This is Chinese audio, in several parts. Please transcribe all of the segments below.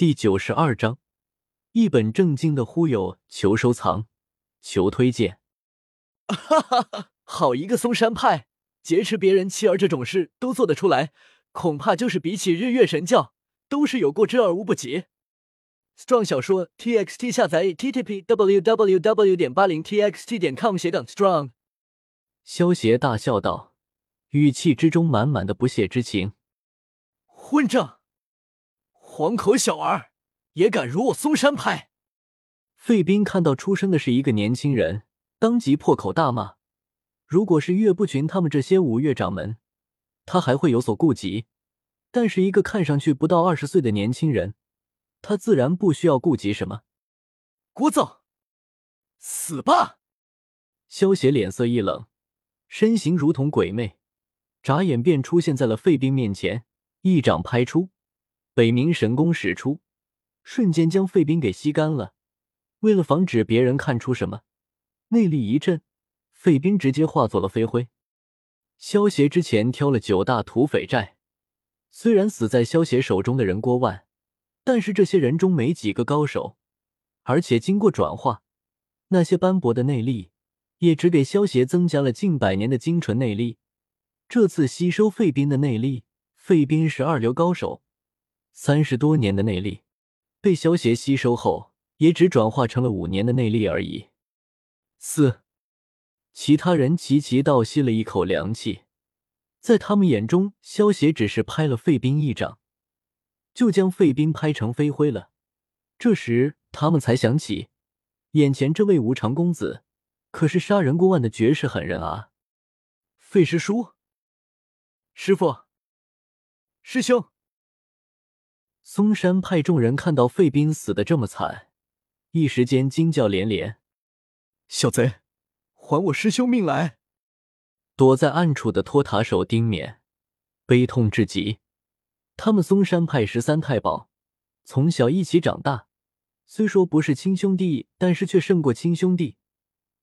第九十二章，一本正经的忽悠，求收藏，求推荐。哈哈哈，好一个嵩山派，劫持别人妻儿这种事都做得出来，恐怕就是比起日月神教，都是有过之而无不及。Strong 小说 txt 下载 ttp www 点八零 txt 点 com 斜杠 strong。萧协大笑道，语气之中满满的不屑之情。混账！黄口小儿也敢辱我嵩山派！费斌看到出生的是一个年轻人，当即破口大骂。如果是岳不群他们这些五岳掌门，他还会有所顾忌，但是一个看上去不到二十岁的年轻人，他自然不需要顾及什么。聒噪！死吧！萧邪脸色一冷，身形如同鬼魅，眨眼便出现在了费斌面前，一掌拍出。北冥神功使出，瞬间将费斌给吸干了。为了防止别人看出什么，内力一震，费斌直接化作了飞灰。萧协之前挑了九大土匪寨，虽然死在萧协手中的人过万，但是这些人中没几个高手，而且经过转化，那些斑驳的内力也只给萧协增加了近百年的精纯内力。这次吸收费斌的内力，费斌是二流高手。三十多年的内力被萧协吸收后，也只转化成了五年的内力而已。四，其他人齐齐倒吸了一口凉气，在他们眼中，萧协只是拍了费斌一掌，就将费斌拍成飞灰了。这时，他们才想起，眼前这位无常公子可是杀人过万的绝世狠人啊！费师叔，师傅，师兄。嵩山派众人看到费斌死的这么惨，一时间惊叫连连：“小贼，还我师兄命来！”躲在暗处的托塔手丁勉悲痛至极。他们嵩山派十三太保从小一起长大，虽说不是亲兄弟，但是却胜过亲兄弟。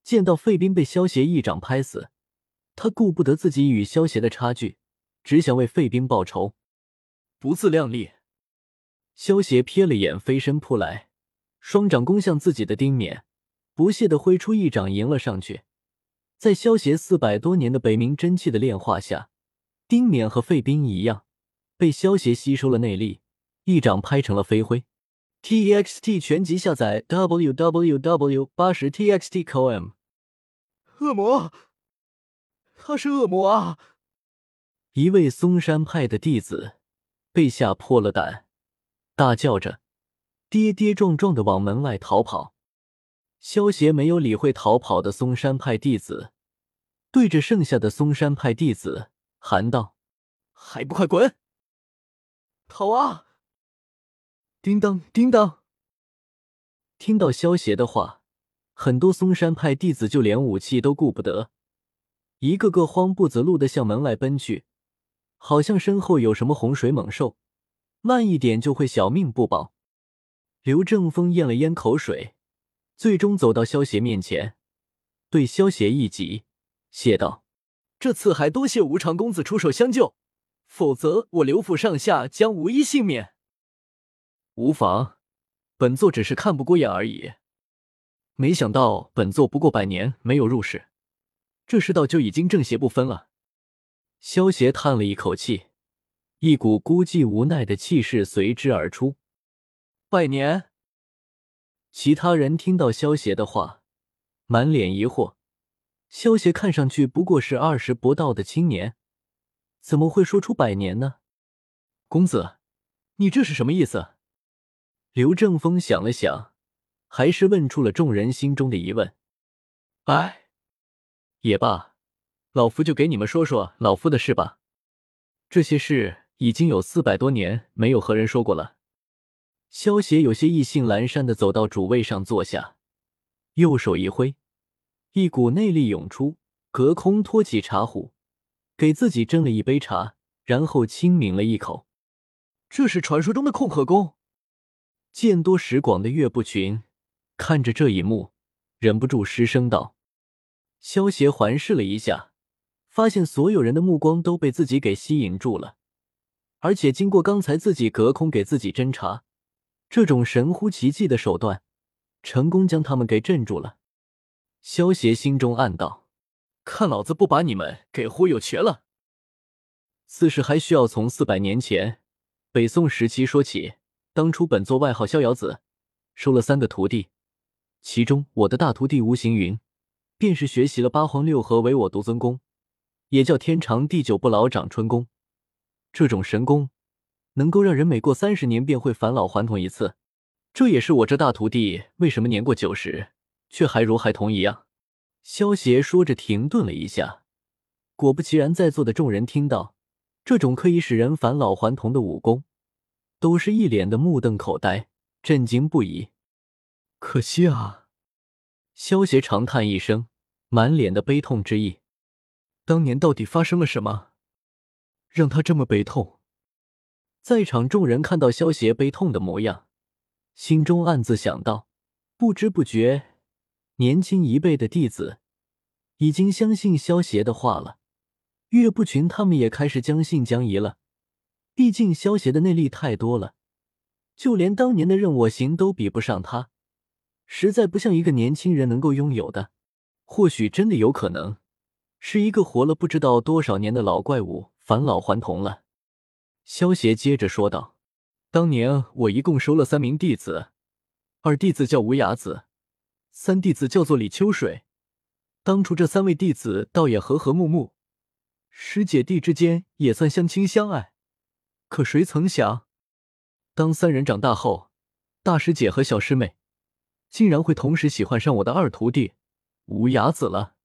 见到费斌被萧协一掌拍死，他顾不得自己与萧协的差距，只想为费斌报仇，不自量力。萧协瞥了眼飞身扑来，双掌攻向自己的丁冕，不屑的挥出一掌迎了上去。在萧协四百多年的北冥真气的炼化下，丁冕和费斌一样，被萧协吸收了内力，一掌拍成了飞灰。T X T 全集下载 W W W 八十 T X T C O M。恶魔，他是恶魔啊！一位嵩山派的弟子被吓破了胆。大叫着，跌跌撞撞的往门外逃跑。萧协没有理会逃跑的嵩山派弟子，对着剩下的嵩山派弟子喊道：“还不快滚！逃啊！”叮当叮当。听到萧协的话，很多嵩山派弟子就连武器都顾不得，一个个慌不择路的向门外奔去，好像身后有什么洪水猛兽。慢一点就会小命不保。刘正风咽了咽口水，最终走到萧邪面前，对萧邪一挤，谢道：“这次还多谢无常公子出手相救，否则我刘府上下将无一幸免。”无妨，本座只是看不过眼而已。没想到本座不过百年没有入世，这世道就已经正邪不分了。萧邪叹了一口气。一股孤寂无奈的气势随之而出。百年，其他人听到萧协的话，满脸疑惑。萧协看上去不过是二十不到的青年，怎么会说出百年呢？公子，你这是什么意思？刘正风想了想，还是问出了众人心中的疑问。哎，也罢，老夫就给你们说说老夫的事吧。这些事。已经有四百多年没有和人说过了。萧协有些意兴阑珊的走到主位上坐下，右手一挥，一股内力涌出，隔空托起茶壶，给自己斟了一杯茶，然后轻抿了一口。这是传说中的控鹤功。见多识广的岳不群看着这一幕，忍不住失声道。萧协环视了一下，发现所有人的目光都被自己给吸引住了。而且经过刚才自己隔空给自己斟茶，这种神乎其技的手段，成功将他们给镇住了。萧协心中暗道：“看老子不把你们给忽悠瘸了！”此事还需要从四百年前北宋时期说起。当初本座外号逍遥子，收了三个徒弟，其中我的大徒弟吴行云，便是学习了八荒六合唯我独尊功，也叫天长地久不老长春功。这种神功，能够让人每过三十年便会返老还童一次。这也是我这大徒弟为什么年过九十却还如孩童一样。萧协说着，停顿了一下，果不其然，在座的众人听到这种可以使人返老还童的武功。都是一脸的目瞪口呆，震惊不已。可惜啊！萧协长叹一声，满脸的悲痛之意。当年到底发生了什么，让他这么悲痛？在场众人看到萧邪悲痛的模样，心中暗自想到：不知不觉，年轻一辈的弟子已经相信萧邪的话了。岳不群他们也开始将信将疑了。毕竟萧协的内力太多了，就连当年的任我行都比不上他，实在不像一个年轻人能够拥有的。或许真的有可能，是一个活了不知道多少年的老怪物返老还童了。萧协接着说道：“当年我一共收了三名弟子，二弟子叫无崖子，三弟子叫做李秋水。当初这三位弟子倒也和和睦睦，师姐弟之间也算相亲相爱。”可谁曾想，当三人长大后，大师姐和小师妹竟然会同时喜欢上我的二徒弟无崖子了。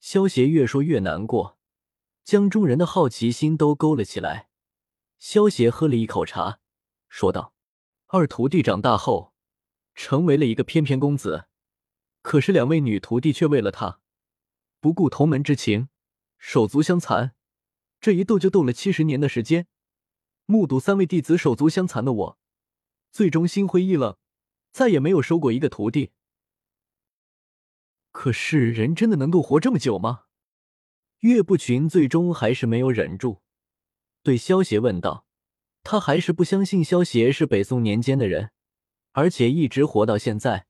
萧协越说越难过，将众人的好奇心都勾了起来。萧协喝了一口茶，说道：“二徒弟长大后，成为了一个翩翩公子，可是两位女徒弟却为了他，不顾同门之情，手足相残，这一斗就斗了七十年的时间。”目睹三位弟子手足相残的我，最终心灰意冷，再也没有收过一个徒弟。可是人真的能够活这么久吗？岳不群最终还是没有忍住，对萧协问道：“他还是不相信萧协是北宋年间的人，而且一直活到现在。”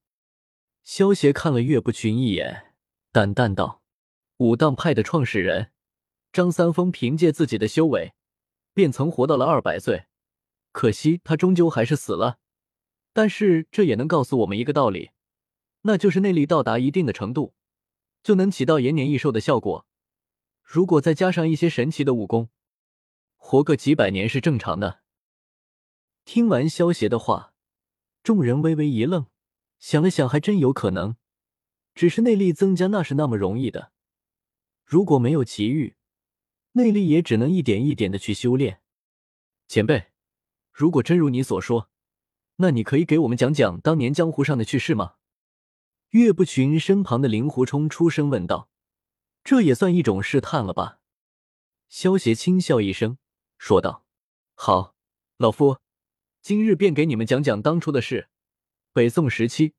萧协看了岳不群一眼，淡淡道：“武当派的创始人张三丰凭借自己的修为。”便曾活到了二百岁，可惜他终究还是死了。但是这也能告诉我们一个道理，那就是内力到达一定的程度，就能起到延年益寿的效果。如果再加上一些神奇的武功，活个几百年是正常的。听完萧协的话，众人微微一愣，想了想，还真有可能。只是内力增加那是那么容易的，如果没有奇遇。内力也只能一点一点的去修炼。前辈，如果真如你所说，那你可以给我们讲讲当年江湖上的趣事吗？岳不群身旁的令狐冲出声问道：“这也算一种试探了吧？”萧协轻笑一声，说道：“好，老夫今日便给你们讲讲当初的事。北宋时期，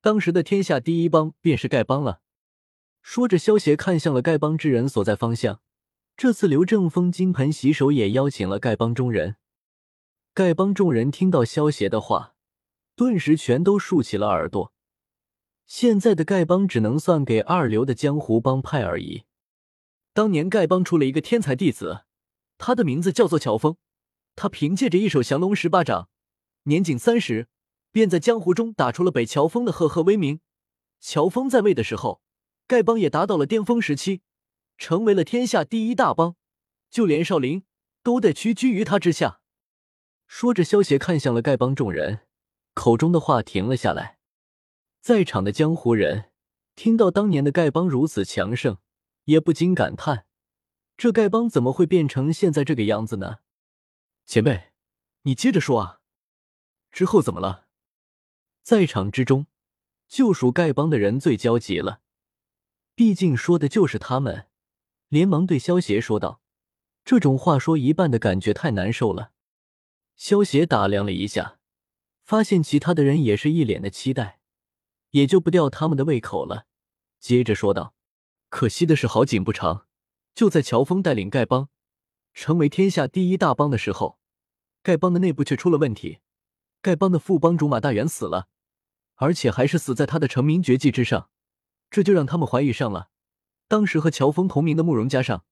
当时的天下第一帮便是丐帮了。”说着，萧协看向了丐帮之人所在方向。这次刘正风金盆洗手，也邀请了丐帮中人。丐帮众人听到萧协的话，顿时全都竖起了耳朵。现在的丐帮只能算给二流的江湖帮派而已。当年丐帮出了一个天才弟子，他的名字叫做乔峰。他凭借着一手降龙十八掌，年仅三十，便在江湖中打出了北乔峰的赫赫威名。乔峰在位的时候，丐帮也达到了巅峰时期。成为了天下第一大帮，就连少林都得屈居于他之下。说着，萧邪看向了丐帮众人，口中的话停了下来。在场的江湖人听到当年的丐帮如此强盛，也不禁感叹：这丐帮怎么会变成现在这个样子呢？前辈，你接着说啊，之后怎么了？在场之中，就属丐帮的人最焦急了，毕竟说的就是他们。连忙对萧协说道：“这种话说一半的感觉太难受了。”萧协打量了一下，发现其他的人也是一脸的期待，也就不吊他们的胃口了。接着说道：“可惜的是，好景不长，就在乔峰带领丐帮成为天下第一大帮的时候，丐帮的内部却出了问题，丐帮的副帮主马大元死了，而且还是死在他的成名绝技之上，这就让他们怀疑上了当时和乔峰同名的慕容家上